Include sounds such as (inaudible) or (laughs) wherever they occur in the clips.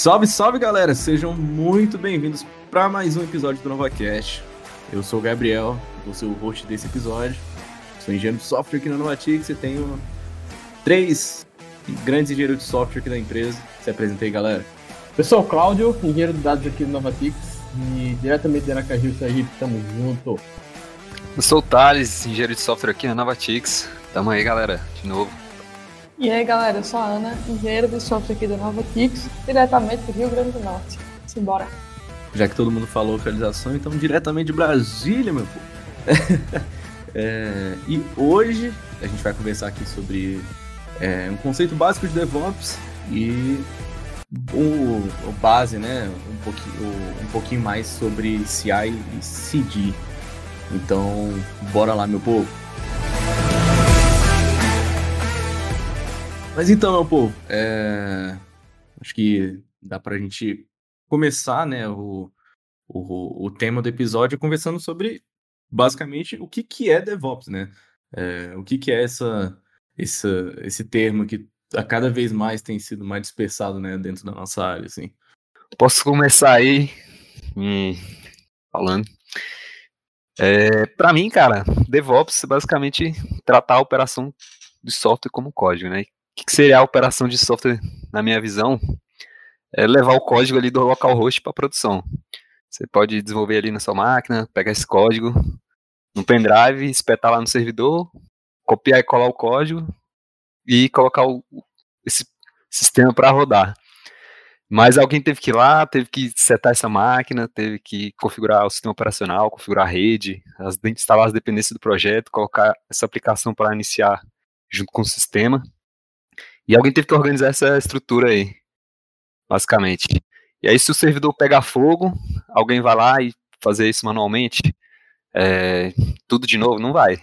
Salve, salve galera! Sejam muito bem-vindos para mais um episódio do NovaCast. Eu sou o Gabriel, vou ser o host desse episódio. Sou engenheiro de software aqui na Novatix e tenho três grandes engenheiros de software aqui da empresa. Se apresentei, galera. Eu sou o Cláudio, engenheiro de dados aqui do Novatix e diretamente de Aracaju, Sergipe, tamo junto. Eu sou o Thales, engenheiro de software aqui na Novatix. Tamo aí, galera, de novo. E aí, galera, eu sou a Ana, engenheira de software aqui da Nova Tix, diretamente do Rio Grande do Norte. Simbora. Já que todo mundo falou localização, então diretamente de Brasília, meu povo. (laughs) é, e hoje a gente vai conversar aqui sobre é, um conceito básico de DevOps e o, o base, né, um pouquinho, um pouquinho mais sobre CI e CD. Então, bora lá, meu povo. Mas então, meu povo, é... acho que dá pra gente começar, né, o, o, o tema do episódio conversando sobre, basicamente, o que, que é DevOps, né? É, o que, que é essa, essa, esse termo que a cada vez mais tem sido mais dispersado, né, dentro da nossa área, assim. Posso começar aí me falando. É, para mim, cara, DevOps é basicamente tratar a operação de software como código, né? Que seria a operação de software, na minha visão? É levar o código ali do localhost para produção. Você pode desenvolver ali na sua máquina, pegar esse código no pendrive, espetar lá no servidor, copiar e colar o código e colocar o, esse sistema para rodar. Mas alguém teve que ir lá, teve que setar essa máquina, teve que configurar o sistema operacional, configurar a rede, instalar as dependências do projeto, colocar essa aplicação para iniciar junto com o sistema. E alguém teve que organizar essa estrutura aí, basicamente. E aí, se o servidor pegar fogo, alguém vai lá e fazer isso manualmente, é, tudo de novo, não vai.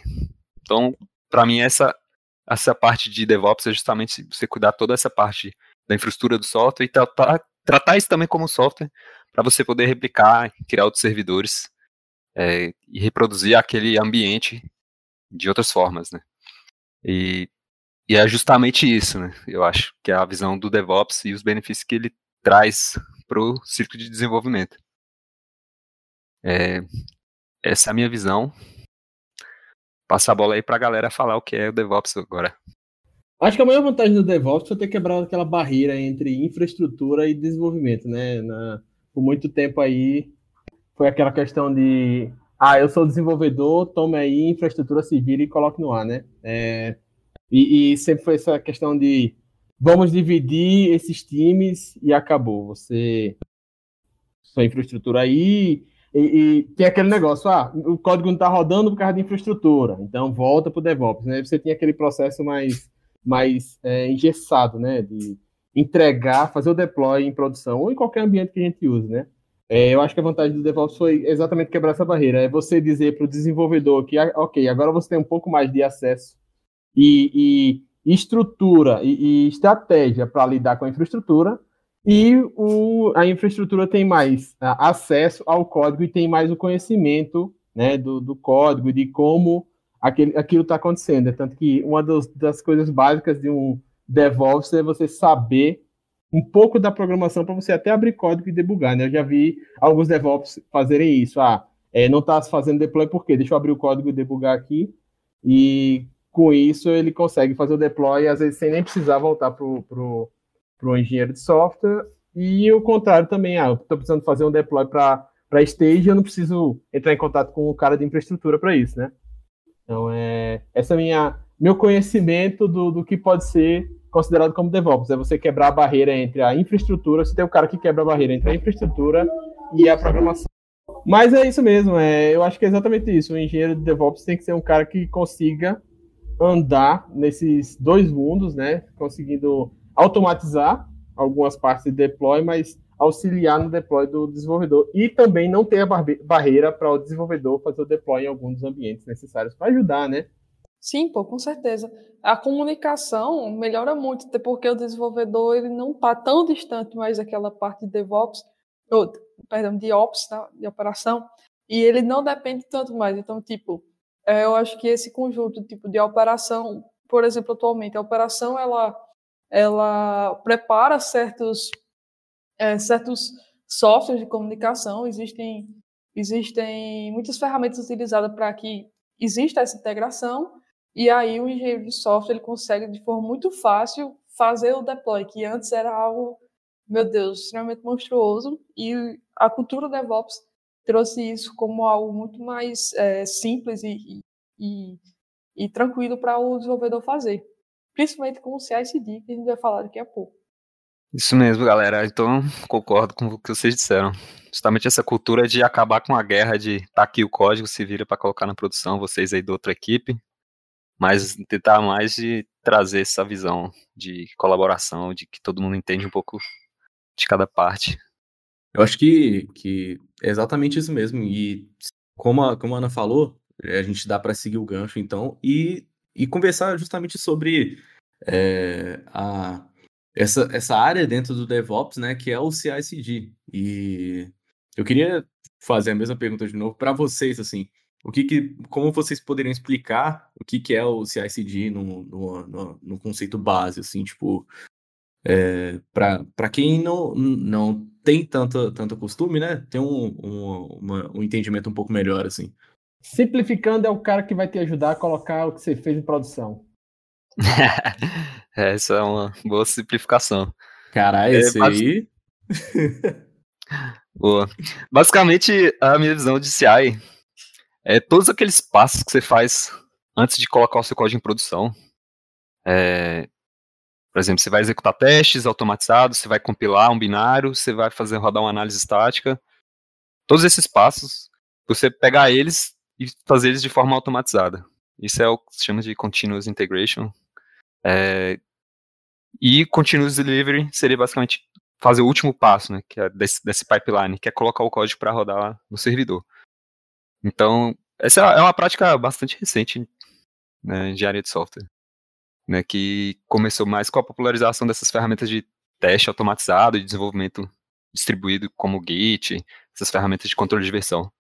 Então, para mim, essa, essa parte de DevOps é justamente você cuidar toda essa parte da infraestrutura do software e tratar, tratar isso também como software para você poder replicar, criar outros servidores é, e reproduzir aquele ambiente de outras formas, né? E e é justamente isso, né? Eu acho que é a visão do DevOps e os benefícios que ele traz para o ciclo de desenvolvimento. É, essa é a minha visão. Passa a bola aí para a galera falar o que é o DevOps agora. Acho que a maior vantagem do DevOps é ter quebrado aquela barreira entre infraestrutura e desenvolvimento, né? Na, por muito tempo aí foi aquela questão de ah, eu sou desenvolvedor, tome aí infraestrutura, vira e coloque no ar, né? É, e, e, sempre foi essa questão de vamos dividir esses times e acabou. Você sua infraestrutura aí e, e, tem aquele negócio, ah, o código não está rodando por causa de infraestrutura, então volta para o DevOps, né? Você tem aquele processo mais, mais é, engessado, né? De entregar, fazer o deploy em produção ou em qualquer ambiente que a gente use, né? É, eu acho que a vantagem do DevOps foi exatamente quebrar essa barreira. É você dizer para o desenvolvedor que, ah, ok, agora você tem um pouco mais de acesso e, e estrutura e, e estratégia para lidar com a infraestrutura, e o, a infraestrutura tem mais a, acesso ao código e tem mais o conhecimento né, do, do código, de como aquele, aquilo está acontecendo. É tanto que uma das, das coisas básicas de um DevOps é você saber um pouco da programação para você até abrir código e debugar. Né? Eu já vi alguns DevOps fazerem isso. Ah, é, não está fazendo deploy por quê? Deixa eu abrir o código e debugar aqui. E com isso ele consegue fazer o deploy, às vezes sem nem precisar voltar para o engenheiro de software. E o contrário também, ah, eu estou precisando fazer um deploy para stage, eu não preciso entrar em contato com o cara de infraestrutura para isso, né? Então, é, essa é minha meu conhecimento do, do que pode ser considerado como DevOps, é você quebrar a barreira entre a infraestrutura, você tem o cara que quebra a barreira entre a infraestrutura e a programação. Mas é isso mesmo, é, eu acho que é exatamente isso. O engenheiro de DevOps tem que ser um cara que consiga andar nesses dois mundos, né? Conseguindo automatizar algumas partes de deploy, mas auxiliar no deploy do desenvolvedor e também não ter a barreira para o desenvolvedor fazer o deploy em alguns ambientes necessários para ajudar, né? Sim, pô, com certeza. A comunicação melhora muito, até porque o desenvolvedor ele não está tão distante mais daquela parte de DevOps, ou, perdão, de Ops, tá? de operação, e ele não depende tanto mais. Então, tipo, eu acho que esse conjunto tipo de operação, por exemplo, atualmente a operação ela ela prepara certos é, certos softwares de comunicação, existem, existem muitas ferramentas utilizadas para que exista essa integração, e aí o engenheiro de software ele consegue de forma muito fácil fazer o deploy, que antes era algo, meu Deus, extremamente monstruoso, e a cultura DevOps trouxe isso como algo muito mais é, simples e, e, e tranquilo para o desenvolvedor fazer, principalmente com o CI/CD que a gente vai falar daqui a pouco. Isso mesmo, galera. Então, concordo com o que vocês disseram. Justamente essa cultura de acabar com a guerra de tá aqui o código, se vira para colocar na produção, vocês aí da outra equipe, mas tentar mais de trazer essa visão de colaboração, de que todo mundo entende um pouco de cada parte. Eu acho que, que é exatamente isso mesmo. E como a, como a Ana falou, a gente dá para seguir o gancho, então, e, e conversar justamente sobre é, a essa, essa área dentro do DevOps, né, que é o CI/CD. E eu queria fazer a mesma pergunta de novo para vocês, assim, o que, que como vocês poderiam explicar o que, que é o CI/CD no, no, no, no conceito base, assim, tipo, é, para quem não, não tem tanto, tanto costume, né, tem um, um, uma, um entendimento um pouco melhor, assim. Simplificando, é o cara que vai te ajudar a colocar o que você fez em produção. (laughs) é, essa é uma boa simplificação. Caralho, é, esse aí. (laughs) boa. Basicamente, a minha visão de CI é todos aqueles passos que você faz antes de colocar o seu código em produção. É, por exemplo, você vai executar testes automatizados, você vai compilar um binário, você vai fazer rodar uma análise estática. Todos esses passos, você pegar eles e fazer eles de forma automatizada. Isso é o que se chama de continuous integration, é, e continuous delivery seria basicamente fazer o último passo, né, que é desse, desse pipeline, que é colocar o código para rodar no servidor. Então, essa é uma prática bastante recente né, de área de software, né, que começou mais com a popularização dessas ferramentas de teste automatizado e desenvolvimento distribuído como Git, essas ferramentas de controle de versão.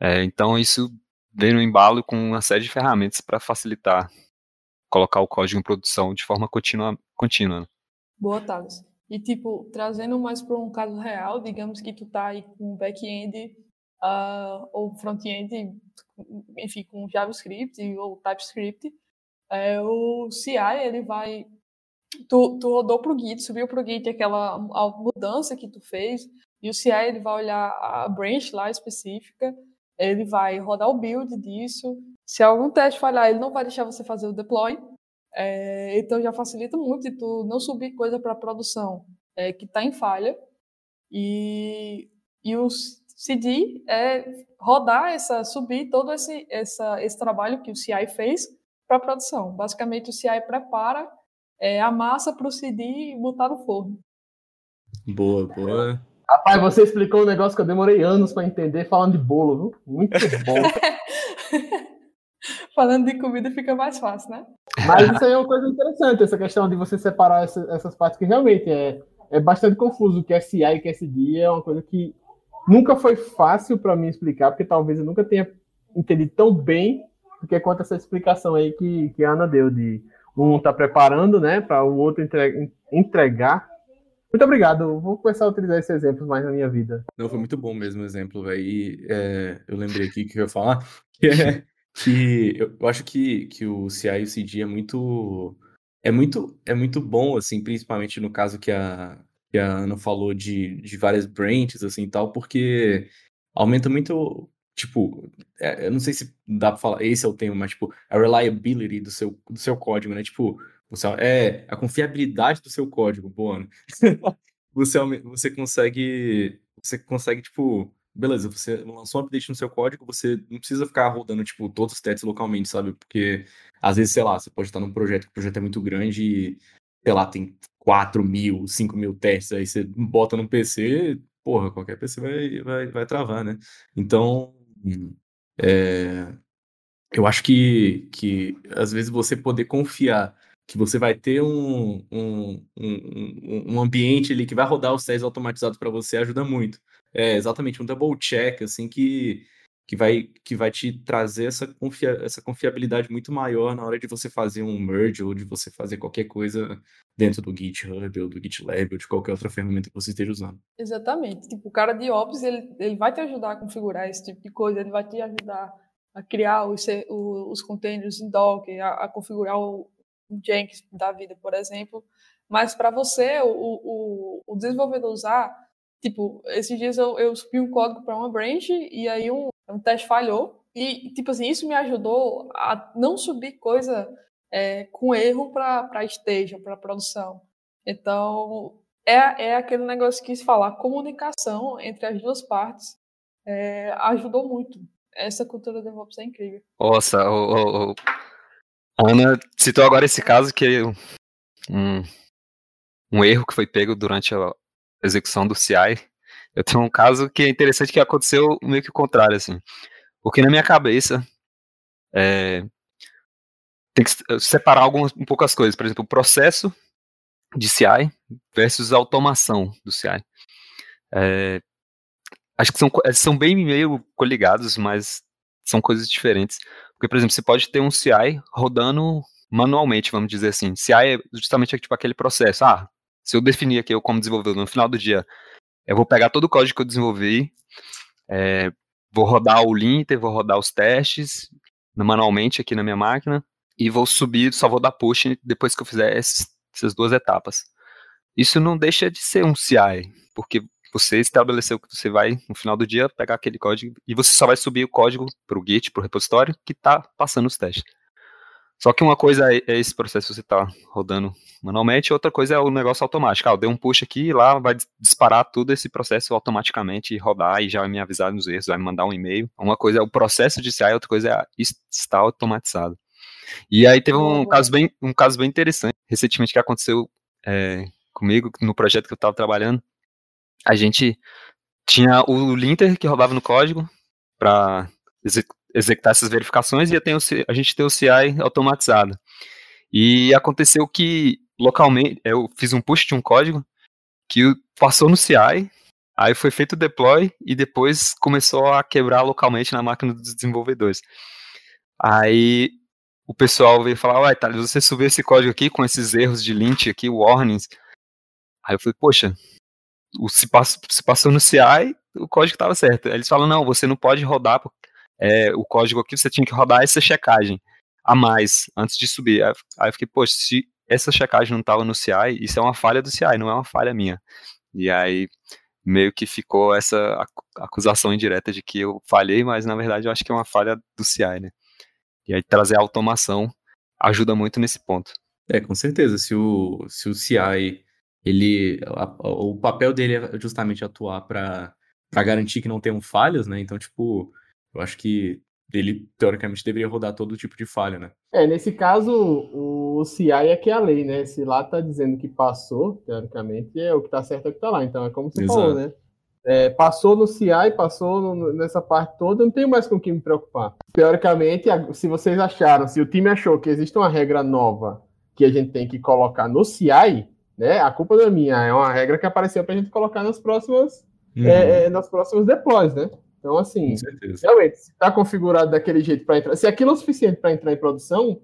É, então, isso veio no embalo com uma série de ferramentas para facilitar colocar o código em produção de forma contínua. contínua. Boa, Thales. E, tipo, trazendo mais para um caso real, digamos que tu tá aí com back-end uh, ou front-end, enfim, com JavaScript ou TypeScript, é, o CI, ele vai... Tu, tu rodou pro Git, subiu pro Git aquela mudança que tu fez, e o CI, ele vai olhar a branch lá específica, ele vai rodar o build disso, se algum teste falhar, ele não vai deixar você fazer o deploy. É, então já facilita muito de tu não subir coisa para produção é, que está em falha. E, e o CD é rodar essa, subir todo esse, essa, esse trabalho que o CI fez para produção. Basicamente, o CI prepara é, a massa para o CD e botar no forno. Boa, boa. Rapaz, você explicou um negócio que eu demorei anos para entender falando de bolo, viu? Muito bom. (laughs) falando de comida fica mais fácil, né? Mas isso aí é uma coisa interessante, essa questão de você separar essa, essas partes que realmente é, é bastante confuso. O que é CI e o que é SD é uma coisa que nunca foi fácil para mim explicar, porque talvez eu nunca tenha entendido tão bem do que quanto essa explicação aí que, que a Ana deu, de um tá preparando, né, para o outro entre, entregar. Muito obrigado. vou começar a utilizar esse exemplo mais na minha vida. Não, foi muito bom mesmo o exemplo, velho. É, eu lembrei aqui que eu ia falar (laughs) que é que eu, eu acho que, que o CI e o CD é muito é muito é muito bom assim, principalmente no caso que a que a Ana falou de, de várias branches assim tal, porque aumenta muito tipo, é, eu não sei se dá pra falar, esse é o tema, mas tipo, a reliability do seu do seu código, né? Tipo, você, é a confiabilidade do seu código, boa, né? (laughs) você você consegue você consegue tipo beleza, você lançou um update no seu código, você não precisa ficar rodando, tipo, todos os testes localmente, sabe? Porque, às vezes, sei lá, você pode estar num projeto que o projeto é muito grande e, sei lá, tem 4 mil, 5 mil testes, aí você bota no PC, porra, qualquer PC vai, vai, vai travar, né? Então, é, eu acho que, que, às vezes, você poder confiar que você vai ter um, um, um, um ambiente ali que vai rodar os testes automatizados para você ajuda muito. É, exatamente, um double check, assim, que, que vai, que vai te trazer essa, confia, essa confiabilidade muito maior na hora de você fazer um merge ou de você fazer qualquer coisa dentro do GitHub ou do GitLab ou de qualquer outra ferramenta que você esteja usando. Exatamente. Tipo, o cara de Ops, ele, ele vai te ajudar a configurar esse tipo de coisa, ele vai te ajudar a criar os, os containers em Docker, a, a configurar o Jenkins da vida, por exemplo. Mas para você, o, o, o, desenvolvedor usar, tipo, esses dias eu, eu subi um código para uma branch e aí um, um teste falhou. E, tipo assim, isso me ajudou a não subir coisa é, com erro para stage, para produção. Então, é, é aquele negócio que se falar, a comunicação entre as duas partes é, ajudou muito. Essa cultura de DevOps é incrível. Nossa, o, o, o... a Ana citou agora esse caso que um, um erro que foi pego durante a execução do CI. Eu tenho um caso que é interessante que aconteceu meio que o contrário, assim. Porque na minha cabeça é, tem que separar algumas um coisas. Por exemplo, o processo de CI versus a automação do CI. É, acho que são, são bem meio coligados, mas são coisas diferentes. Porque, por exemplo, você pode ter um CI rodando manualmente, vamos dizer assim. CI é justamente tipo aquele processo. Ah, se eu definir aqui eu como desenvolvedor no final do dia, eu vou pegar todo o código que eu desenvolvi, é, vou rodar o linter, vou rodar os testes manualmente aqui na minha máquina e vou subir, só vou dar push depois que eu fizer esses, essas duas etapas. Isso não deixa de ser um CI, porque você estabeleceu que você vai, no final do dia, pegar aquele código e você só vai subir o código para o Git, para o repositório, que está passando os testes. Só que uma coisa é, é esse processo que você está rodando manualmente, outra coisa é o negócio automático. Ah, eu dei um push aqui e lá vai disparar tudo esse processo automaticamente e rodar e já vai me avisar nos erros, vai me mandar um e-mail. Uma coisa é o processo de CI, outra coisa é estar automatizado. E aí teve um caso bem, um caso bem interessante recentemente que aconteceu é, comigo no projeto que eu estava trabalhando a gente tinha o linter que rodava no código para executar essas verificações e a gente tem o CI automatizado. E aconteceu que localmente eu fiz um push de um código que passou no CI, aí foi feito o deploy e depois começou a quebrar localmente na máquina dos desenvolvedores. Aí o pessoal veio falar, uai, Thales, você subiu esse código aqui com esses erros de lint aqui, warnings. Aí eu falei, poxa, se, pass, se passou no CI, o código estava certo. Aí eles falam, não, você não pode rodar é, o código aqui, você tinha que rodar essa checagem a mais antes de subir. Aí, eu fiquei, poxa, se essa checagem não estava no CI, isso é uma falha do CI, não é uma falha minha. E aí meio que ficou essa acusação indireta de que eu falhei, mas na verdade eu acho que é uma falha do CI, né? E aí trazer a automação ajuda muito nesse ponto. É, com certeza. Se o, se o CI ele a, o papel dele é justamente atuar para garantir que não tenham falhas, né? Então, tipo, eu acho que ele teoricamente deveria rodar todo tipo de falha, né? É, nesse caso, o CI é que é a lei, né? Se lá tá dizendo que passou, teoricamente, é o que tá certo é o que tá lá. Então é como você Exato. falou, né? É, passou no CI, passou no, nessa parte toda, não tenho mais com o que me preocupar. Teoricamente, se vocês acharam, se o time achou que existe uma regra nova que a gente tem que colocar no CI, né? A culpa não é minha, é uma regra que apareceu para a gente colocar nas próximas, uhum. é, é, nas próximas deploys, né? Então, assim, realmente, se está configurado daquele jeito para entrar, se aquilo é o suficiente para entrar em produção,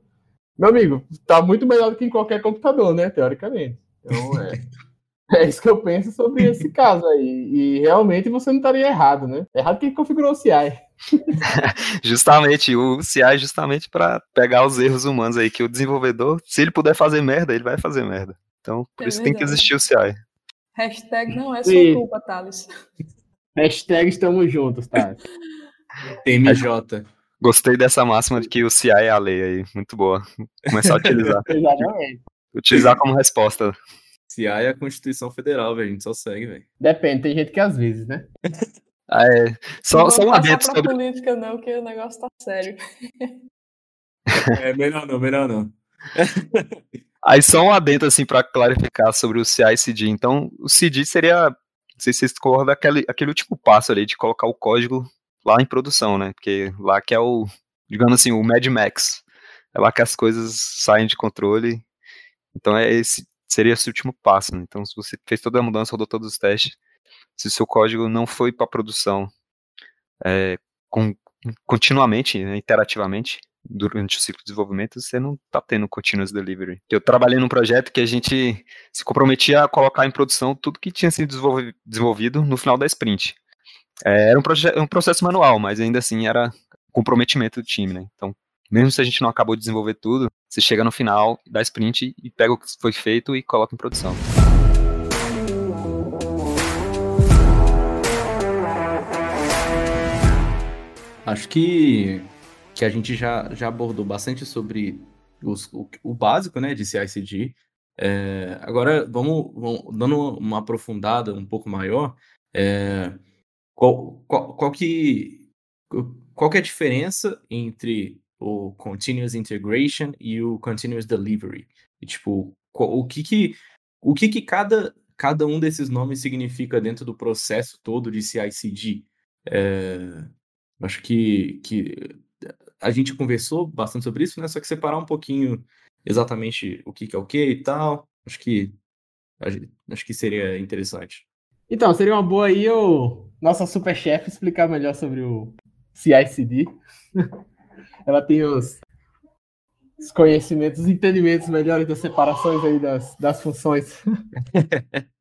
meu amigo, está muito melhor do que em qualquer computador, né? Teoricamente. Então, é. (laughs) É isso que eu penso sobre esse caso aí. E realmente você não estaria errado, né? Errado quem configurou o CI. (laughs) justamente, o CI é justamente para pegar os erros humanos aí, que o desenvolvedor, se ele puder fazer merda, ele vai fazer merda. Então, por é isso verdade. tem que existir o CI. Hashtag não é sua culpa, Thales. Hashtag estamos juntos, Thales. TMJ. Gostei dessa máxima de que o CI é a lei aí. Muito boa. Começar a utilizar. (laughs) Exatamente. Utilizar como resposta. CI é a Constituição Federal, velho. A gente só segue, velho. Depende, tem gente que às vezes, né? Ah, é. Só, não só um adendo sobre. política, não, que o negócio tá sério. É, melhor não, melhor não. Aí só um adendo assim para clarificar sobre o CI/CD. Então, o CD seria, sei se vocês concordam, aquele, aquele último passo ali de colocar o código lá em produção, né? Porque lá que é o, digamos assim, o Mad Max. É lá que as coisas saem de controle. Então é esse seria esse último passo. Né? Então, se você fez toda a mudança, rodou todos os testes, se o seu código não foi para produção é, com continuamente, né, interativamente, durante o ciclo de desenvolvimento, você não está tendo continuous delivery. Eu trabalhei num projeto que a gente se comprometia a colocar em produção tudo que tinha sido desenvolvido no final da sprint. É, era um, um, processo manual, mas ainda assim era comprometimento do time, né? Então, mesmo se a gente não acabou de desenvolver tudo, você chega no final da sprint e pega o que foi feito e coloca em produção. Acho que, que a gente já, já abordou bastante sobre os, o, o básico né, de CICD. É, agora, vamos, vamos, dando uma aprofundada um pouco maior. É, qual, qual, qual, que, qual que é a diferença entre o Continuous Integration e o Continuous Delivery? E, tipo, qual, o que que, o que, que cada, cada um desses nomes significa dentro do processo todo de CI/CD? É, Acho que, que a gente conversou bastante sobre isso, né? Só que separar um pouquinho exatamente o que, que é o que e tal, acho que acho que seria interessante. Então, seria uma boa aí o nossa super chefe explicar melhor sobre o CI/CD. (laughs) Ela tem os, os conhecimentos, os entendimentos melhores das separações aí das, das funções. (laughs)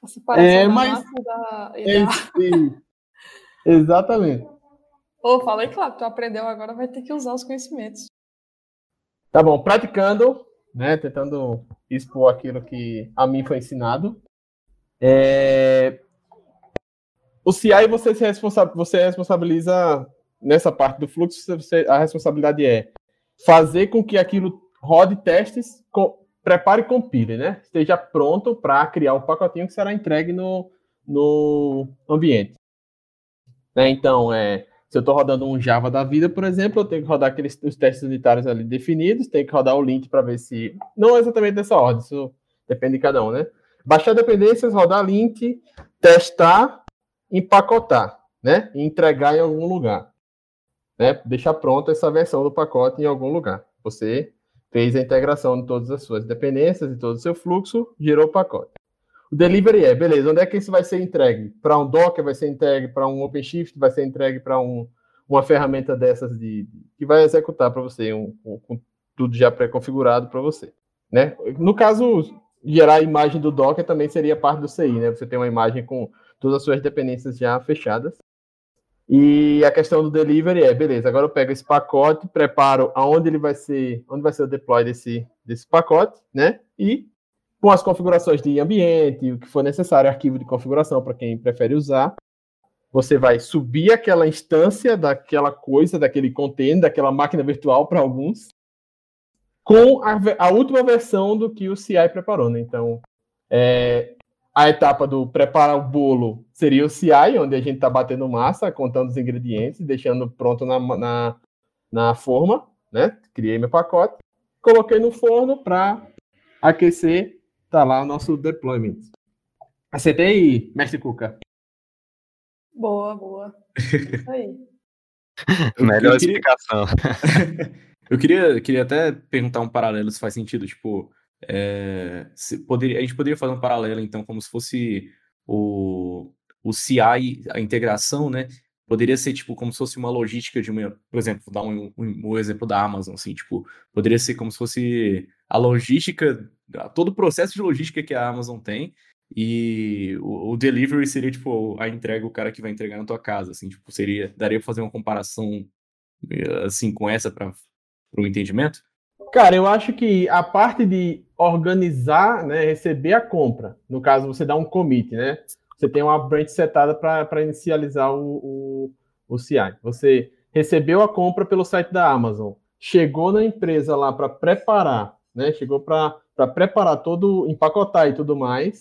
A separação é, mas... da, é, da... Exatamente. Ô, falei claro, tu aprendeu agora, vai ter que usar os conhecimentos. Tá bom, praticando, né, tentando expor aquilo que a mim foi ensinado. É... O CI você se responsa... você responsabiliza nessa parte do fluxo, você... a responsabilidade é fazer com que aquilo rode testes, co... prepare e compile, né? Esteja pronto para criar o pacotinho que será entregue no, no ambiente. Né? Então, é, se eu estou rodando um Java da vida, por exemplo, eu tenho que rodar aqueles os testes unitários ali definidos, tenho que rodar o link para ver se. Não exatamente dessa ordem, isso depende de cada um, né? Baixar dependências, rodar link, testar, empacotar, né? E entregar em algum lugar. Né? Deixar pronta essa versão do pacote em algum lugar. Você fez a integração de todas as suas dependências e todo o seu fluxo, gerou o pacote. O delivery é, beleza, onde é que isso vai ser entregue? Para um Docker, vai ser entregue para um OpenShift, vai ser entregue para um, uma ferramenta dessas de, que vai executar para você, um, um, tudo já pré-configurado para você. Né? No caso, gerar a imagem do Docker também seria parte do CI, né? Você tem uma imagem com todas as suas dependências já fechadas. E a questão do delivery é, beleza, agora eu pego esse pacote, preparo aonde ele vai ser, onde vai ser o deploy desse, desse pacote, né? E com as configurações de ambiente, o que for necessário, arquivo de configuração para quem prefere usar. Você vai subir aquela instância daquela coisa, daquele container, daquela máquina virtual para alguns, com a, a, última versão do que o CI preparou. Né? Então, é, a etapa do preparar o bolo seria o CI, onde a gente está batendo massa, contando os ingredientes, deixando pronto na, na, na forma. Né? Criei meu pacote, coloquei no forno para aquecer tá lá o nosso deployment. Acertei, mestre Cuca? Boa, boa. Isso aí. (laughs) Melhor eu queria... explicação. (laughs) eu queria, queria até perguntar um paralelo se faz sentido, tipo, é, se poderia, a gente poderia fazer um paralelo, então, como se fosse o, o CI, a integração, né? Poderia ser, tipo, como se fosse uma logística de uma, por exemplo, vou dar um, um, um exemplo da Amazon, assim, tipo, poderia ser como se fosse a logística todo o processo de logística que a Amazon tem. E o, o, delivery seria, tipo, a entrega, o cara que vai entregar na tua casa, assim, tipo, seria, daria pra fazer uma comparação, eh, assim, com essa para o entendimento? Cara, eu acho que a parte de organizar, né, receber a compra, no caso, você dá um commit, né, você tem uma branch setada para inicializar o, o, o CI. Você recebeu a compra pelo site da Amazon, chegou na empresa lá para preparar, né, chegou para para preparar todo, empacotar e tudo mais,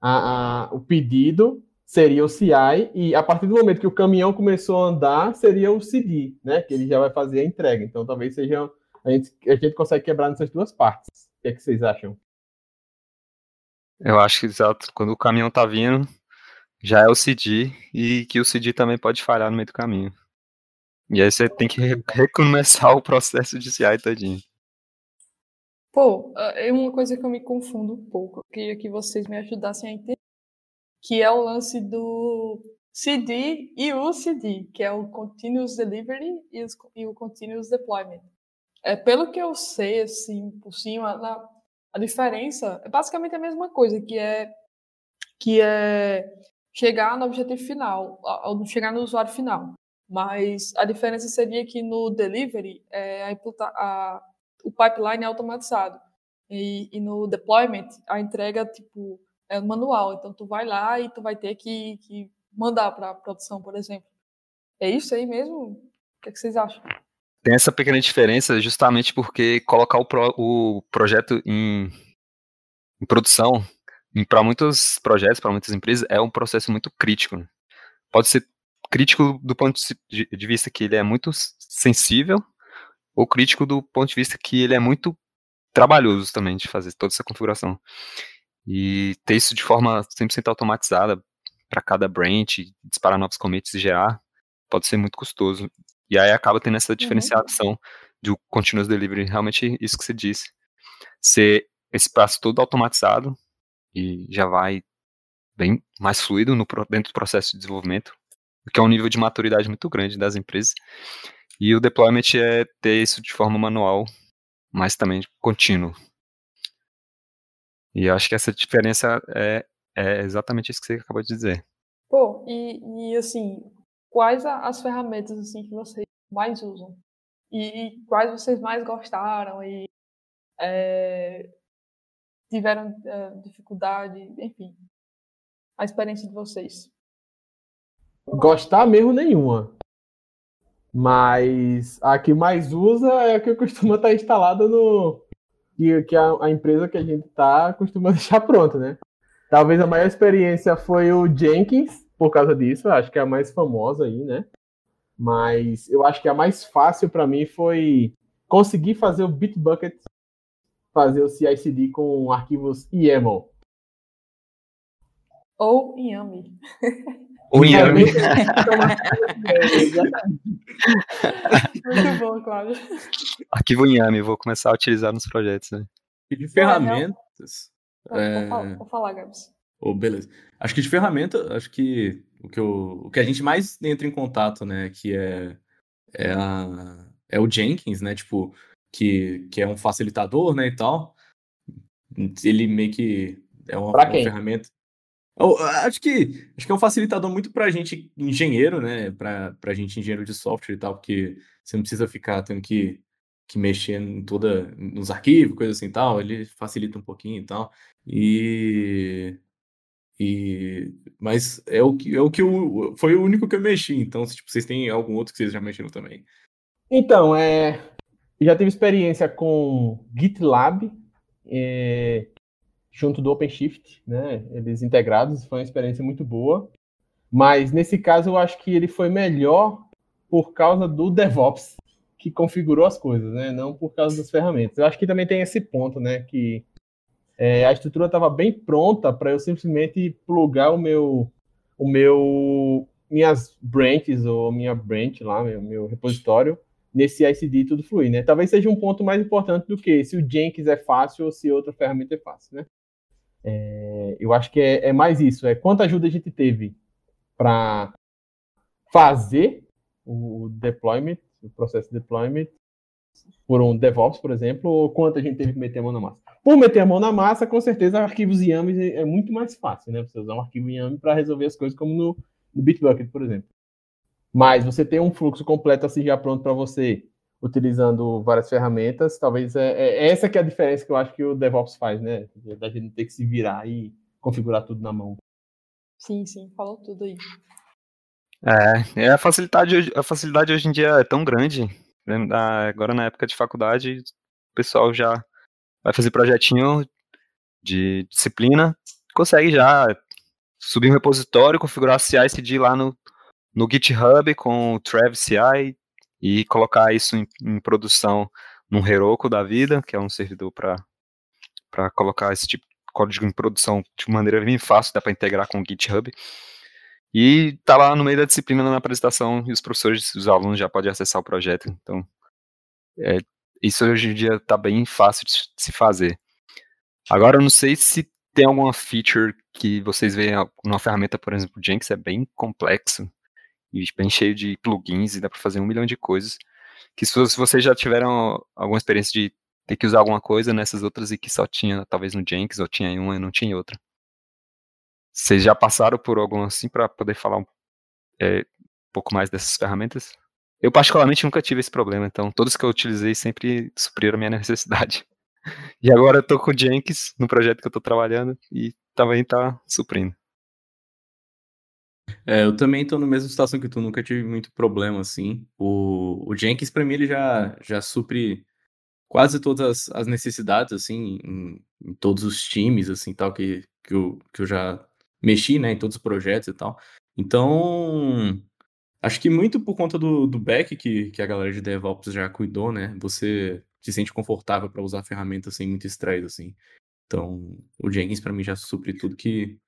a, a, o pedido seria o CI, e a partir do momento que o caminhão começou a andar, seria o CD, né? Que ele já vai fazer a entrega. Então talvez seja. A gente, a gente consegue quebrar nessas duas partes. O que, é que vocês acham? Eu acho que exato. Quando o caminhão tá vindo, já é o CD, e que o CD também pode falhar no meio do caminho. E aí você tem que recomeçar o processo de CI todinho. Pô, é uma coisa que eu me confundo um pouco. Eu queria que vocês me ajudassem a entender. Que é o lance do CD e o CD, que é o Continuous Delivery e, o Continuous Deployment. É, pelo que eu sei, assim, por cima, a diferença é basicamente a mesma coisa, que é, que é chegar no objetivo final, ou chegar no usuário final. Mas a diferença seria que no delivery é, a, o pipeline é automatizado. E, e, no deployment, a entrega tipo, é manual. Então, tu vai lá e tu vai ter que, que mandar para a produção, por exemplo. É isso aí mesmo? O que, é que, vocês acham? Tem essa pequena diferença justamente porque colocar o, pro, o projeto em, em produção, para muitos projetos, para muitas empresas, é um processo muito crítico. Pode ser crítico do ponto de vista que ele é muito sensível, ou crítico do ponto de vista que ele é muito trabalhoso também de fazer toda essa configuração. E ter isso de forma 100% automatizada para cada branch, disparar novos commits e gerar, pode ser muito custoso. E aí acaba tendo essa uhum. diferenciação uhum. do continuous delivery, realmente isso que você disse. Ser esse passo todo automatizado e já vai bem mais fluido no, dentro do processo de desenvolvimento, que é um nível de maturidade muito grande das empresas. E o deployment é ter isso de forma manual, mas também contínuo. E eu acho que essa diferença é, é exatamente isso que você acabou de dizer. Pô, e, e assim, quais as ferramentas assim que vocês mais usam? E, e quais vocês mais gostaram e é, tiveram é, dificuldade, enfim, a experiência de vocês? Gostar mesmo nenhuma. Mas a que mais usa é a que costuma estar instalada no. Que, que a, a empresa que a gente está costuma (laughs) deixar pronta, né? Talvez a maior experiência foi o Jenkins, por causa disso, acho que é a mais famosa aí, né? Mas eu acho que a mais fácil para mim foi conseguir fazer o Bitbucket, fazer o CI/CD com arquivos YAML. Ou YAML. (laughs) O Inhame. Muito bom, Cláudio. Arquivo Inhame, vou começar a utilizar nos projetos. Né? E de ferramentas. É... Vou falar, Gabs. Oh, beleza. Acho que de ferramenta, acho que o que, eu, o que a gente mais entra em contato, né, que é, é, a, é o Jenkins, né, tipo, que, que é um facilitador, né, e tal. Ele meio que é uma, uma ferramenta. Acho que acho que é um facilitador muito para a gente engenheiro, né? Para a gente engenheiro de software e tal, porque você não precisa ficar tendo que, que mexer em toda nos arquivos, coisa assim e tal. Ele facilita um pouquinho e tal. E e mas é o que é o que eu, foi o único que eu mexi. Então, se tipo, vocês têm algum outro que vocês já mexeram também? Então, é já tive experiência com GitLab. É, junto do OpenShift, né? Eles integrados, foi uma experiência muito boa. Mas nesse caso eu acho que ele foi melhor por causa do DevOps que configurou as coisas, né? Não por causa das ferramentas. Eu acho que também tem esse ponto, né? Que é, a estrutura estava bem pronta para eu simplesmente plugar o meu, o meu, minhas branches ou minha branch lá, meu, meu repositório nesse ICD tudo fluir, né? Talvez seja um ponto mais importante do que se o Jenkins é fácil ou se outra ferramenta é fácil, né? É, eu acho que é, é, mais isso, é quanta ajuda a gente teve para fazer o deployment, o processo de deployment por um DevOps, por exemplo, ou quanto a gente teve que meter a mão na massa. Por meter a mão na massa, com certeza arquivos YAML é muito mais fácil, né? Você usar um arquivo YAML para resolver as coisas como no, no Bitbucket, por exemplo. Mas você tem um fluxo completo assim já pronto para você utilizando várias ferramentas. Talvez é, é, essa que é a diferença que eu acho que o DevOps faz, né? Da gente ter que se virar e configurar tudo na mão. Sim, sim, falou tudo aí. É, é a facilidade, a facilidade hoje em dia é tão grande. Agora na época de faculdade, o pessoal já vai fazer projetinho de disciplina, consegue já subir um repositório, configurar CI/CD lá no, no GitHub com o Travis CI, e colocar isso em, em produção num Heroku da vida, que é um servidor para colocar esse tipo de código em produção de maneira bem fácil, dá para integrar com o GitHub. E tá lá no meio da disciplina na apresentação e os professores, os alunos já podem acessar o projeto. Então, é, isso hoje em dia está bem fácil de se fazer. Agora, eu não sei se tem alguma feature que vocês veem numa ferramenta, por exemplo, Jenkins é bem complexo e bem cheio de plugins e dá para fazer um milhão de coisas. Que se vocês já tiveram alguma experiência de ter que usar alguma coisa nessas outras e que só tinha, talvez no Jenkins, ou tinha em uma e não tinha em outra. Vocês já passaram por algum assim para poder falar um, é, um pouco mais dessas ferramentas? Eu, particularmente, nunca tive esse problema, então todos que eu utilizei sempre supriram a minha necessidade. (laughs) E agora eu tô com o Jenkins no projeto que eu tô trabalhando e também tá suprindo. É, eu também tô na mesma situação que tu, nunca tive muito problema, assim. O, o Jenkins, pra mim, ele já, já supre quase todas as, as necessidades, assim, em, em, todos os times, assim, tal, que, que, eu, que eu já mexi, né, em todos os projetos e tal. Então, acho que muito por conta do, do back que, que a galera de DevOps já cuidou, né, você se sente confortável para usar ferramentas sem muito estresse, assim. Então, o Jenkins para mim já supre tudo que,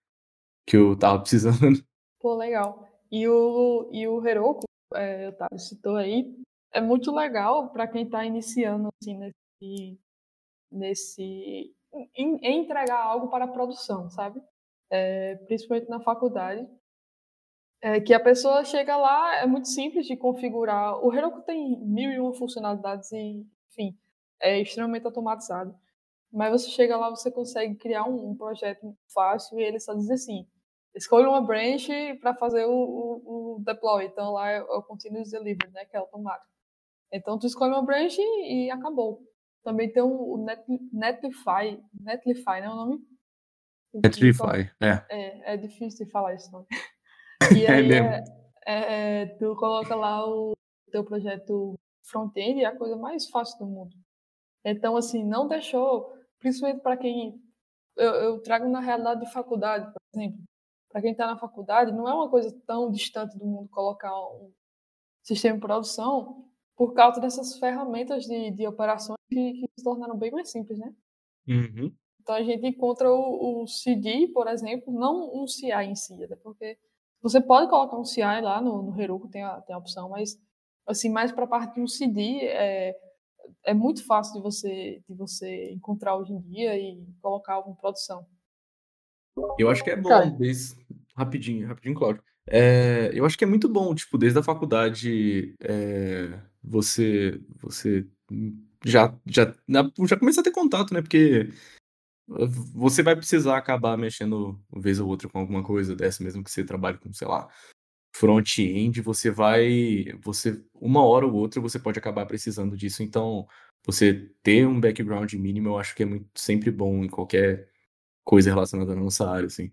que eu tava precisando. (laughs) Pô, legal. E o, e o Heroku, é, Otávio citou aí, é muito legal para quem está iniciando assim, nesse, nesse em, em, entregar algo para a produção, sabe? É, principalmente na faculdade. É, que a pessoa chega lá, é muito simples de configurar. O Heroku tem mil e uma funcionalidades e, enfim, é extremamente automatizado. Mas você chega lá, você consegue criar um, um projeto fácil e ele só diz assim: escolha uma branch para fazer o, o, o, deploy. Então lá é o continuous delivery, né, que é automático. Então tu escolhe uma branch e, acabou. Também tem o Net, Netlify, Netlify, não é o nome? Netlify, é. é. É difícil de falar isso nome. (laughs) E é aí é, é, é, tu coloca lá o teu projeto front-end é a coisa mais fácil do mundo. Então, assim, não deixou, principalmente para quem. Eu, eu, trago na realidade de faculdade, por exemplo. Para quem está na faculdade, não é uma coisa tão distante do mundo colocar um sistema de produção por causa dessas ferramentas de, de operações que, que, se tornaram bem mais simples, né? Uhum. Então a gente encontra o, o, CD, por exemplo, não um CI em si, até porque você pode colocar um CI lá no, no Heroku, tem a, tem a opção, mas assim, mais para a parte de um CD, é, é muito fácil de você, de você encontrar hoje em dia e colocar algo em produção. Eu acho que é bom, desde... rapidinho, rapidinho, Cláudio. É, eu acho que é muito bom, tipo, desde a faculdade, é, você, você já, já, já começa a ter contato, né? Porque você vai precisar acabar mexendo uma vez ou outra com alguma coisa dessa, mesmo que você trabalhe com, sei lá, front-end, você vai, você uma hora ou outra você pode acabar precisando disso. Então, você ter um background mínimo, eu acho que é muito, sempre bom em qualquer coisa relacionada à nossa área, assim.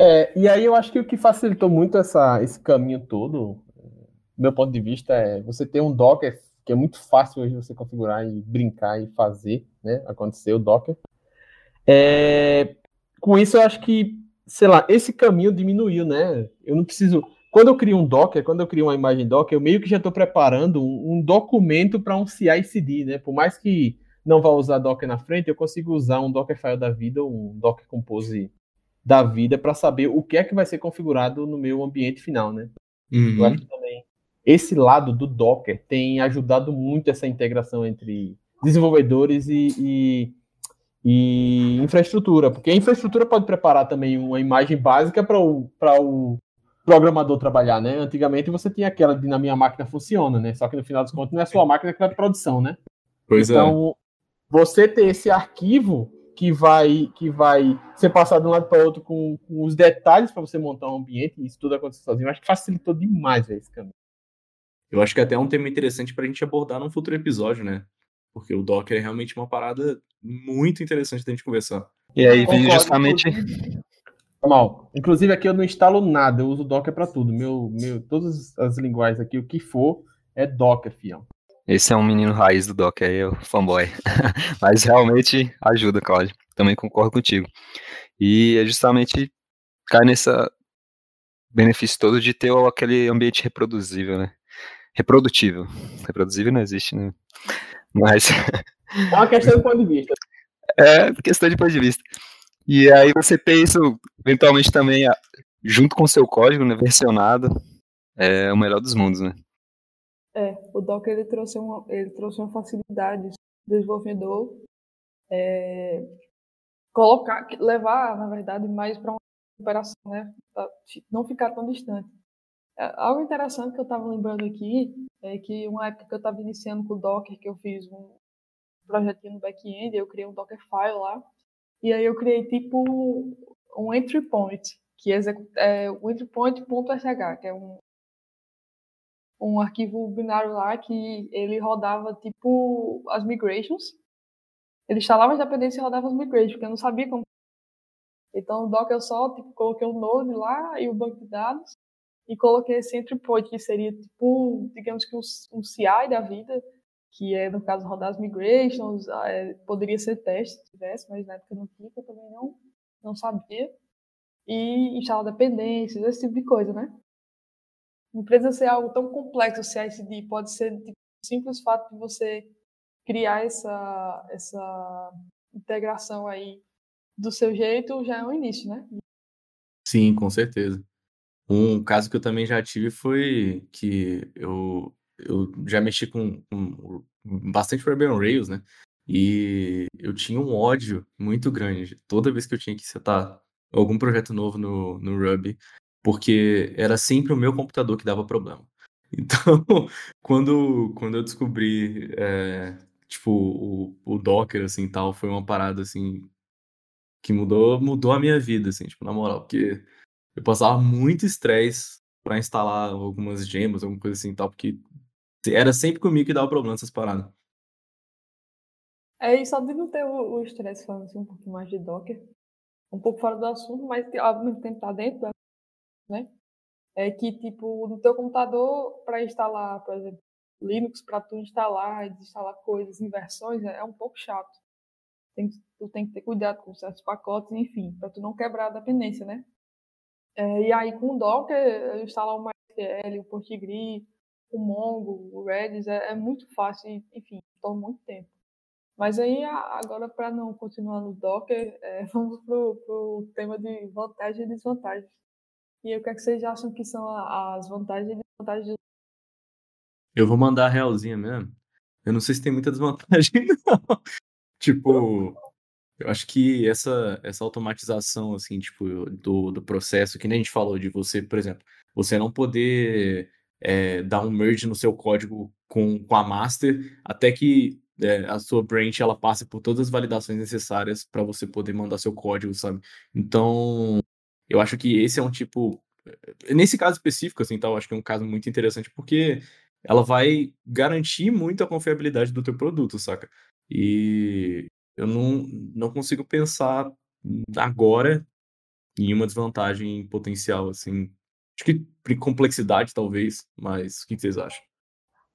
É, e aí eu acho que o que facilitou muito essa, esse caminho todo, do meu ponto de vista, é você ter um Docker, que é muito fácil hoje você configurar e brincar e fazer, né, acontecer o Docker. É, com isso eu acho que, sei lá, esse caminho diminuiu, né? Eu não preciso quando eu crio um Docker, quando eu crio uma imagem Docker, eu meio que já estou preparando um, um documento para um CI/CD, né? Por mais que não vá usar Docker na frente, eu consigo usar um Dockerfile da vida, um Docker Compose da vida para saber o que é que vai ser configurado no meu ambiente final, né? Uhum. Eu acho que também esse lado do Docker tem ajudado muito essa integração entre desenvolvedores e, e, e infraestrutura, porque a infraestrutura pode preparar também uma imagem básica para o, o programador trabalhar, né? Antigamente você tinha aquela de na minha máquina funciona, né? Só que no final dos contos não é a sua máquina que vai produção, né? Pois então, é. Então, você ter esse arquivo que vai que vai ser passado de um lado para o outro com, com os detalhes para você montar um ambiente e isso tudo acontecer sozinho, eu acho que facilitou demais véio, esse caminho. Eu acho que é até é um tema interessante para a gente abordar num futuro episódio, né? Porque o Docker é realmente uma parada muito interessante da gente conversar. E aí vem justamente Mal. Inclusive aqui eu não instalo nada, eu uso Docker para tudo. Meu, meu, todas as linguagens aqui, o que for, é Docker, fião. Esse é um menino raiz do Docker, aí, o fanboy. (laughs) Mas realmente ajuda, Claudio. Também concordo contigo. E é justamente cai nessa benefício todo de ter aquele ambiente reproduzível, né? Reprodutível. Reproduzível não existe, né? Mas. É uma questão de ponto de vista. (laughs) É, questão de ponto de vista. E aí você tem isso, eventualmente, também junto com o seu código, né, versionado, é o melhor dos mundos, né? É, o Docker ele trouxe uma, ele trouxe uma facilidade do desenvolvedor é, colocar, levar, na verdade, mais para uma operação, né? Não ficar tão distante. É, algo interessante que eu estava lembrando aqui é que uma época que eu estava iniciando com o Docker, que eu fiz um projetinho no back-end, eu criei um Dockerfile lá, e aí eu criei tipo um entry point, que é, é o entry point.sh, que é um, um arquivo binário lá que ele rodava tipo as migrations. Ele instalava as dependências e rodava as migrations, porque eu não sabia como. Então o Docker eu só tipo, coloquei o um node lá e o banco de dados e coloquei esse entry point, que seria tipo, digamos que um, um CI da vida, que é, no caso, rodar as migrations, ah, é, poderia ser teste se tivesse, mas na época não tinha, eu também não, não sabia. E instalar dependências, esse tipo de coisa, né? Não precisa ser algo tão complexo, o CI/CD pode ser tipo, o simples fato de você criar essa, essa integração aí do seu jeito já é um início, né? Sim, com certeza. Um caso que eu também já tive foi que eu, eu já mexi com, com bastante Ruby on Rails, né? E eu tinha um ódio muito grande toda vez que eu tinha que setar algum projeto novo no, no Ruby, porque era sempre o meu computador que dava problema. (laughs) Então, quando, quando eu descobri, é, tipo, o, o Docker, assim, tal, foi uma parada, assim, que mudou, mudou a minha vida, assim, tipo, na moral, porque eu passava muito estresse para instalar algumas gemas, alguma coisa assim tal, porque era sempre comigo que dava problema essas paradas. É, e só de não ter o estresse falando assim um pouquinho mais de Docker, um pouco fora do assunto, mas ao mesmo tempo tá dentro, né? É que, tipo, no teu computador, para instalar, por exemplo, Linux, para tu instalar e desinstalar coisas em versões, é um pouco chato. Tem, tu tem que ter cuidado com certos pacotes, enfim, para tu não quebrar a dependência, né? É, e aí, com o Docker, instalar o MySQL, o Postgre, o Mongo, o Redis, é, é muito fácil, enfim, toma muito tempo. Mas aí, agora, para não continuar no Docker, é, (laughs) vamos para o tema de vantagens e desvantagens. E o que, é que vocês acham que são as vantagens e desvantagens? Eu vou mandar a realzinha mesmo. Eu não sei se tem muita desvantagem, (laughs) não. tipo, eu acho que essa, essa automatização, assim, tipo, do, do processo, que nem a gente falou de você, por exemplo, você não poder é, dar um merge no seu código com, com a master até que é, a sua branch ela passe por todas as validações necessárias para você poder mandar seu código, sabe? Então, eu acho que esse é um tipo, nesse caso específico, assim, tal, acho que é um caso muito interessante porque ela vai garantir muito a confiabilidade do teu produto, saca? E eu não, não consigo pensar agora em uma desvantagem potencial, assim. Acho que complexidade, talvez, mas o que vocês acham?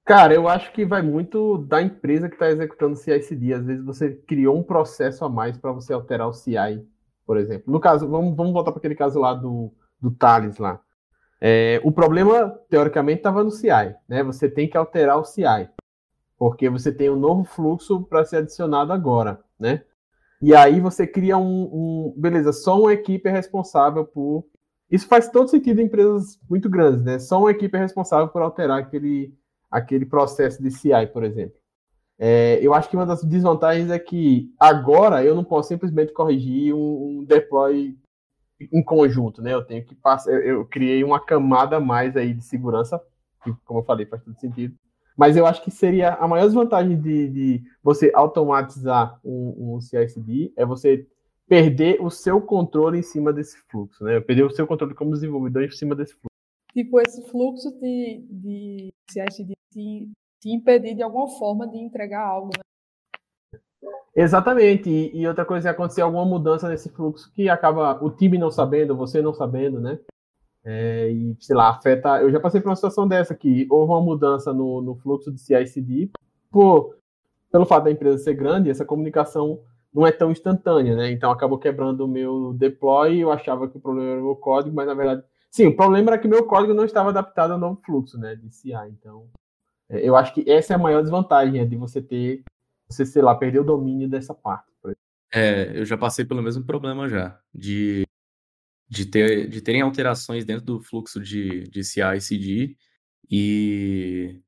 Cara, eu acho que vai muito da empresa que está executando o CI/CD. Às vezes você criou um processo a mais para você alterar o CI, por exemplo. No caso, vamos, vamos voltar para aquele caso lá do, do Thales lá. É, o problema, teoricamente, estava no CI, né? Você tem que alterar o CI, porque você tem um novo fluxo para ser adicionado agora né? E aí você cria um, um, beleza, só uma equipe é responsável por isso faz todo sentido em empresas muito grandes, né? Só uma equipe é responsável por alterar aquele, aquele processo de CI, por exemplo. É, eu acho que uma das desvantagens é que agora eu não posso simplesmente corrigir um, um deploy em conjunto, né? Eu tenho que passar, eu, eu, criei uma camada a mais aí de segurança, que, como eu falei, faz todo sentido. Mas eu acho que seria a maior desvantagem de, de você automatizar um, um CI/CD é você perder o seu controle em cima desse fluxo, né? Perder o seu controle como desenvolvedor em cima desse fluxo. Tipo, esse fluxo de, de CI/CD te, impedir de alguma forma de entregar algo, né? Exatamente. E, e outra coisa é acontecer alguma mudança nesse fluxo que acaba o time não sabendo, você não sabendo, né? É, e, sei lá, afeta. Eu já passei por uma situação dessa, que houve uma mudança no, no fluxo de CI/CD, por, pelo fato da empresa ser grande, essa comunicação não é tão instantânea, né? Então acabou quebrando o meu deploy. Eu achava que o problema era o meu código, mas na verdade, sim, o problema era que meu código não estava adaptado ao novo fluxo, né? De CI. Então, eu acho que essa é a maior desvantagem, é de você ter, você, sei lá, perder o domínio dessa parte. É, eu já passei pelo mesmo problema já, de de, ter, de terem alterações dentro do fluxo de, de CI e CD e,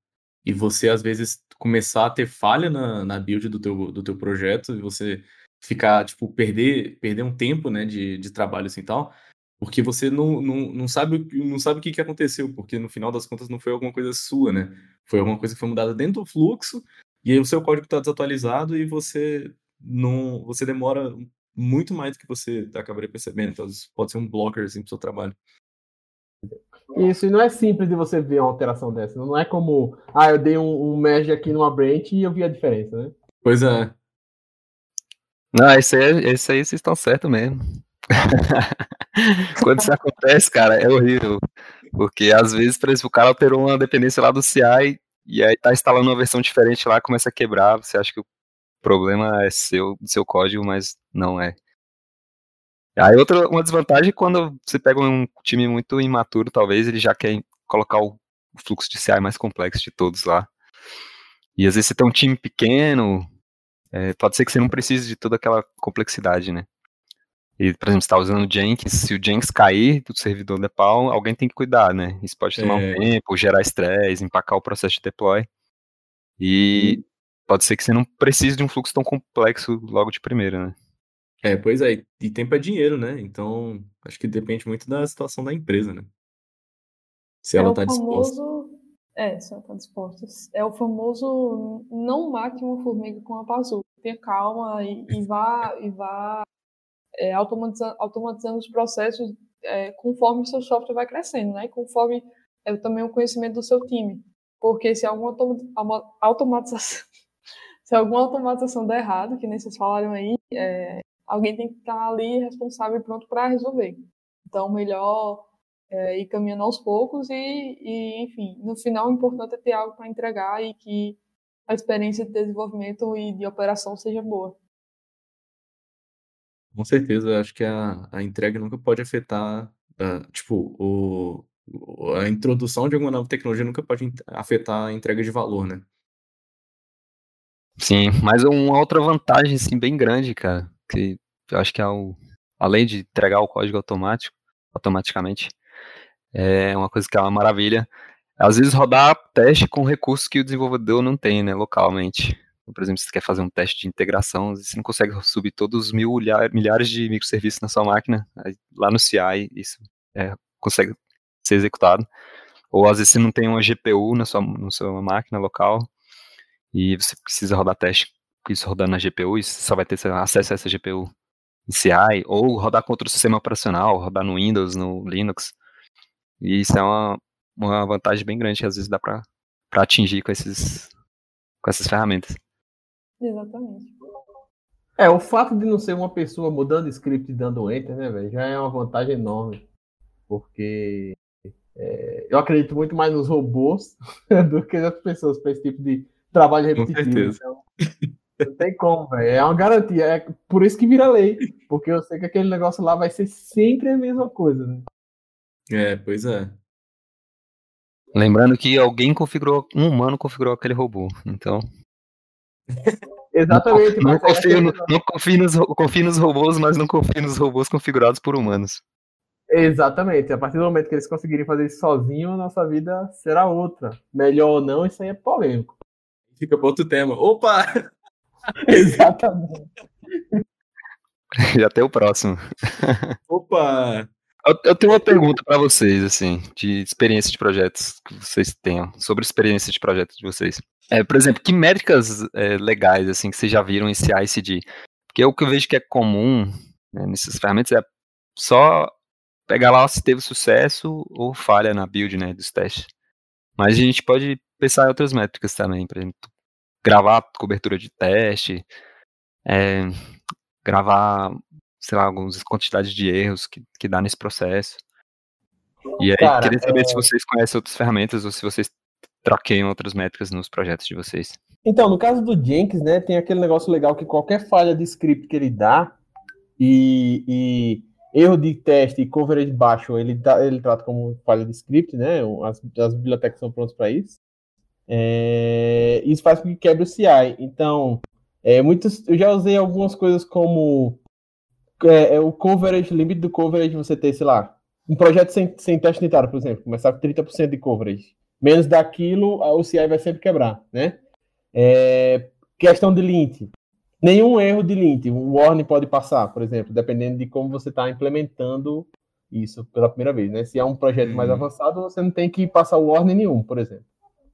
e você, às vezes, começar a ter falha na, na build do teu, do teu projeto e você ficar, tipo, perder, perder um tempo, né, de, de trabalho assim tal. Porque você não, não, não, sabe, não sabe o que, que aconteceu, porque no final das contas não foi alguma coisa sua, né? Foi alguma coisa que foi mudada dentro do fluxo, e aí o seu código está desatualizado e você não. Você demora muito mais do que você acabaria percebendo. Então, pode ser um blocker assim, pro seu trabalho. Isso, e não é simples de você ver uma alteração dessa. Não é como, ah, eu dei um, um merge aqui numa branch e eu vi a diferença, né? Pois é. Não, esse aí, esse aí vocês estão certos mesmo. (laughs) Quando isso acontece, cara, é horrível. Porque às vezes, por exemplo, o cara alterou uma dependência lá do CI e aí tá instalando uma versão diferente lá, começa a quebrar. Você acha que o problema é seu, seu código, mas não é. Aí outra uma desvantagem é quando você pega um time muito imaturo, talvez ele já quer colocar o fluxo de CI mais complexo de todos lá. E às vezes você tem um time pequeno, é, pode ser que você não precise de toda aquela complexidade, né? E, por exemplo, você está usando o Jenkins, se o Jenkins cair do servidor Nepal, alguém tem que cuidar, né? Isso pode tomar é. um tempo, gerar estresse, empacar o processo de deploy. E hum. pode ser que você não precise de um fluxo tão complexo logo de primeira, né? É, pois é, e tempo é dinheiro, né? Então, acho que depende muito da situação da empresa, né? Se ela está famoso... disposta. É, se ela está disposta. É o famoso não mate uma formiga com a bazuca. Tenha calma e, e vá, e vá é, automatizando, automatizando os processos é, conforme o seu software vai crescendo, né? Conforme é, também o conhecimento do seu time. Porque se alguma automatização, (laughs) se alguma automatização der errado, que nem vocês falaram aí, é, alguém tem que estar ali responsável e pronto para resolver. Então, melhor é, ir caminhando aos poucos e, e, enfim, no final o importante é ter algo para entregar e que a experiência de desenvolvimento e de operação seja boa. Com certeza, acho que a, a entrega nunca pode afetar, uh, tipo, o, a introdução de alguma nova tecnologia nunca pode afetar a entrega de valor, né? Sim, mas uma outra vantagem, assim, bem grande, cara, que eu acho que é o, além de entregar o código automático, automaticamente, é uma coisa que é uma maravilha. Às vezes rodar teste com recursos que o desenvolvedor não tem, né, localmente. Por exemplo, se você quer fazer um teste de integração, você não consegue subir todos os mil, milhares de microserviços na sua máquina, lá no CI isso é, consegue ser executado. Ou às vezes você não tem uma GPU na sua, na sua máquina local e você precisa rodar teste isso rodando na GPU, e você só vai ter acesso a essa GPU em CI, ou rodar com outro sistema operacional, rodar no Windows, no Linux. E isso é uma, uma vantagem bem grande que às vezes dá para atingir com, esses, com essas ferramentas. Exatamente. É, o fato de não ser uma pessoa mudando script e dando enter, né, velho, já é uma vantagem enorme. Porque é, eu acredito muito mais nos robôs (laughs) do que nas pessoas para esse tipo de trabalho repetitivo. Com certeza. Então, não tem como, velho. É uma garantia. É por isso que vira lei. Porque eu sei que aquele negócio lá vai ser sempre a mesma coisa, né? É, pois é. Lembrando que alguém configurou, um humano configurou aquele robô. Então. (laughs) Exatamente. Não, não, confio, no, não confio, nos, confio nos robôs, mas não confio nos robôs configurados por humanos. Exatamente. A partir do momento que eles conseguirem fazer isso sozinho, a nossa vida será outra. Melhor ou não, isso aí é polêmico. Fica para outro tema. Opa! (laughs) Exatamente. (laughs) Já tem o próximo. Opa! Eu, eu tenho uma pergunta para vocês, assim, de experiência de projetos que vocês tenham, sobre experiência de projetos de vocês. É, por exemplo, que métricas é, legais, assim, que vocês já viram em CI/CD? Porque o que eu vejo que é comum né, nessas ferramentas é só pegar lá se teve sucesso ou falha na build, né, dos testes. Mas a gente pode pensar em outras métricas também, por exemplo, gravar cobertura de teste, é, gravar, sei lá, algumas quantidades de erros que, que dá nesse processo. E aí, Cara, queria saber é... se vocês conhecem outras ferramentas ou se vocês troqueiam outras métricas nos projetos de vocês. Então, no caso do Jenkins, né, tem aquele negócio legal que qualquer falha de script que ele dá e, e erro de teste e coverage baixo, ele, dá, ele trata como falha de script, né? As, as bibliotecas são prontas para isso. É, isso faz com que quebre o CI. Então, é, muitos, eu já usei algumas coisas como é, é, o coverage, limite do coverage, você ter, sei lá, um projeto sem, sem teste unitário, por exemplo, começar com 30% de coverage. Menos daquilo, o CI vai sempre quebrar, né? É, questão de lint. Nenhum erro de lint. O warning pode passar, por exemplo, dependendo de como você está implementando isso pela primeira vez, né? Se é um projeto mais uhum. avançado, você não tem que passar o warning nenhum, por exemplo,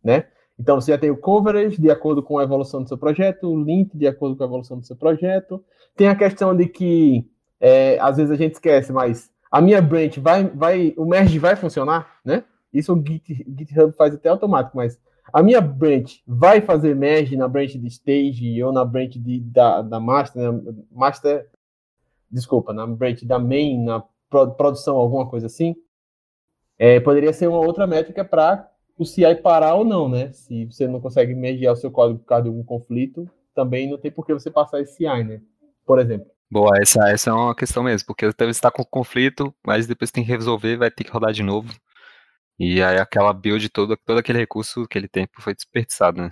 né? Então você já tem o coverage de acordo com a evolução do seu projeto, o link de acordo com a evolução do seu projeto. Tem a questão de que é, às vezes a gente esquece, mas a minha branch vai, vai, o merge vai funcionar, né? Isso o Git, GitHub faz até automático, mas a minha branch vai fazer merge na branch de stage ou na branch de, da, da master, né? master, desculpa, na branch da main, na produção, alguma coisa assim. É, poderia ser uma outra métrica para o CI parar ou não, né? Se você não consegue mergear o seu código por causa de algum conflito, também não tem por que você passar esse CI, né? Por exemplo. Boa, essa, essa é uma questão mesmo, porque você está com conflito, mas depois tem que resolver, vai ter que rodar de novo. E aí aquela build, todo, todo aquele recurso, aquele tempo foi desperdiçado, né?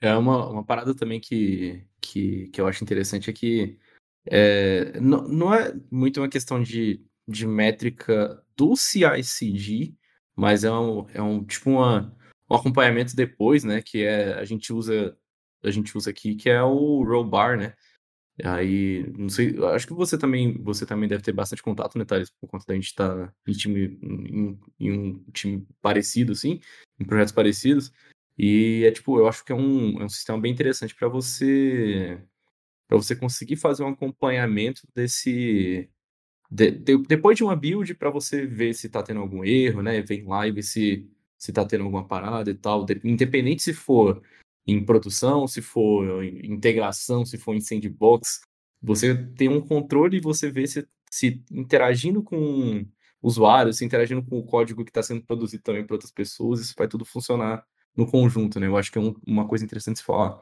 É uma, uma parada também que, que, que eu acho interessante é que é, não, não é muito uma questão de, de métrica do CI/CD, mas é um, é um tipo uma, um acompanhamento depois, né? Que é a gente usa a gente usa aqui, que é o roll bar, né? Aí, não sei, acho que você também, você também deve ter bastante contato, né, Thales, por conta da gente estar tá em time, em, em, um time parecido, assim, em projetos parecidos. E é tipo, eu acho que é um, é um sistema bem interessante para você para você conseguir fazer um acompanhamento desse de, de, depois de uma build para você ver se tá tendo algum erro, né? Vem lá e ver se se tá tendo alguma parada e tal, independente se for em produção, se for em integração, se for em sandbox, você tem um controle e você vê se, se interagindo com usuários, se interagindo com o código que está sendo produzido também para outras pessoas, isso vai tudo funcionar no conjunto, né? Eu acho que é um, uma coisa interessante se falar.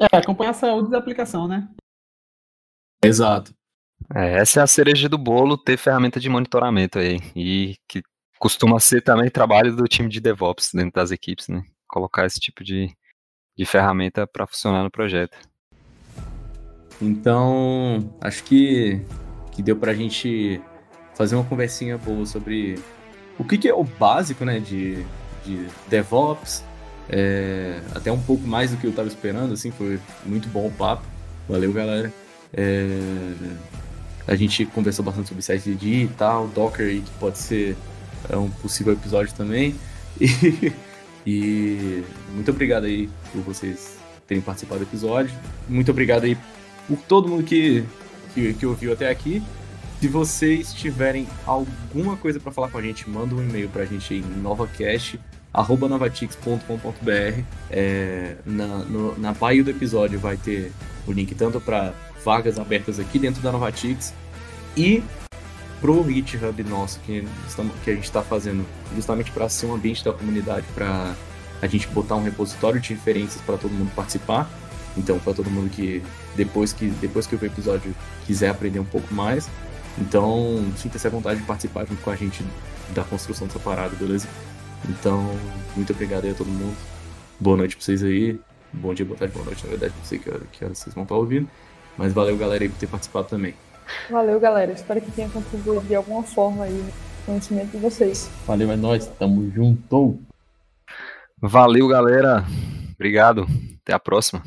É, acompanhar a saúde da aplicação, né? Exato. É, essa é a cereja do bolo, ter ferramenta de monitoramento aí. E que costuma ser também trabalho do time de DevOps dentro das equipes, né? colocar esse tipo de, de ferramenta para funcionar no projeto. Então, acho que, que deu para a gente fazer uma conversinha boa sobre o que, que é o básico né, de, de DevOps, é, até um pouco mais do que eu estava esperando, assim, foi muito bom o papo. Valeu, galera. É, a gente conversou bastante sobre CSD e tal, Docker, que pode ser é, um possível episódio também. (laughs) E e muito obrigado aí por vocês terem participado do episódio. Muito obrigado aí por todo mundo que, que, que ouviu até aqui. Se vocês tiverem alguma coisa para falar com a gente, manda um e-mail para a gente em novacast@novatix.com.br. É, na, no, na bio do episódio vai ter o link tanto para vagas abertas aqui dentro da Novatix e pro GitHub nosso que, estamos, que a gente está fazendo justamente para ser um ambiente da comunidade, para a gente botar um repositório de referências para todo mundo participar. Então, para todo mundo que depois que depois que o episódio quiser aprender um pouco mais, então sinta-se à vontade de participar junto com a gente da construção dessa parada, beleza? Então, muito obrigado aí a todo mundo. Boa noite para vocês aí. Bom dia, boa tarde, boa noite, na verdade, não sei que que vocês vão estar ouvindo. Mas valeu, galera, aí por ter participado também. Valeu, galera. Espero que tenha contribuído de alguma forma aí no conhecimento de vocês. Valeu, é nóis. Tamo junto. Valeu, galera. Obrigado. Até a próxima.